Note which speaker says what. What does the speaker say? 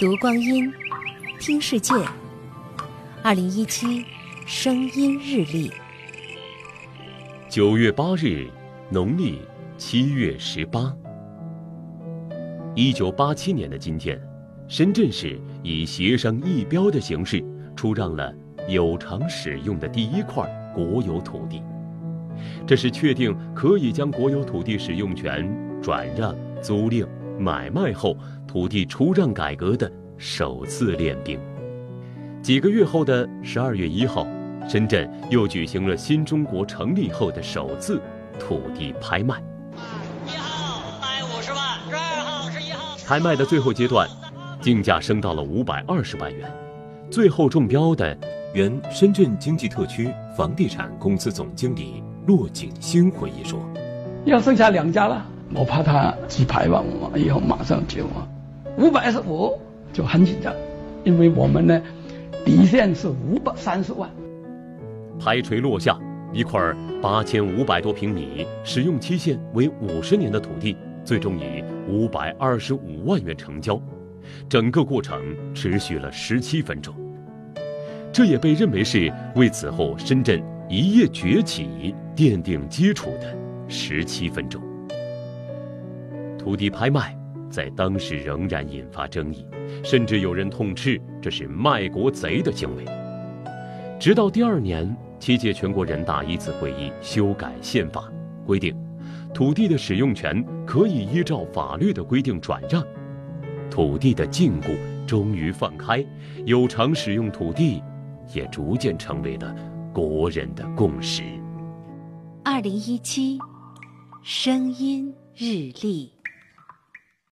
Speaker 1: 读光阴，听世界。二零一七声音日历，
Speaker 2: 九月八日，农历七月十八。一九八七年的今天，深圳市以协商议标的形式出让了有偿使用的第一块国有土地，这是确定可以将国有土地使用权转让、租赁、买卖后，土地出让改革的首次练兵。几个月后的十二月一号，深圳又举行了新中国成立后的首次土地拍卖。
Speaker 3: 一号卖五十万，十二号是一号。
Speaker 2: 拍卖的最后阶段，竞价升到了五百二十万元，最后中标的原深圳经济特区房地产公司总经理骆景星回忆说：“
Speaker 4: 要剩下两家了，我怕他几拍吧，我以后马上就五百二十五就很紧张，因为我们呢。”底线是五百三十万。
Speaker 2: 拍锤落下，一块八千五百多平米、使用期限为五十年的土地，最终以五百二十五万元成交。整个过程持续了十七分钟。这也被认为是为此后深圳一夜崛起奠定基础的十七分钟。土地拍卖。在当时仍然引发争议，甚至有人痛斥这是卖国贼的行为。直到第二年，七届全国人大一次会议修改宪法，规定土地的使用权可以依照法律的规定转让，土地的禁锢终于放开，有偿使用土地也逐渐成为了国人的共识。
Speaker 1: 二零一七声音日历。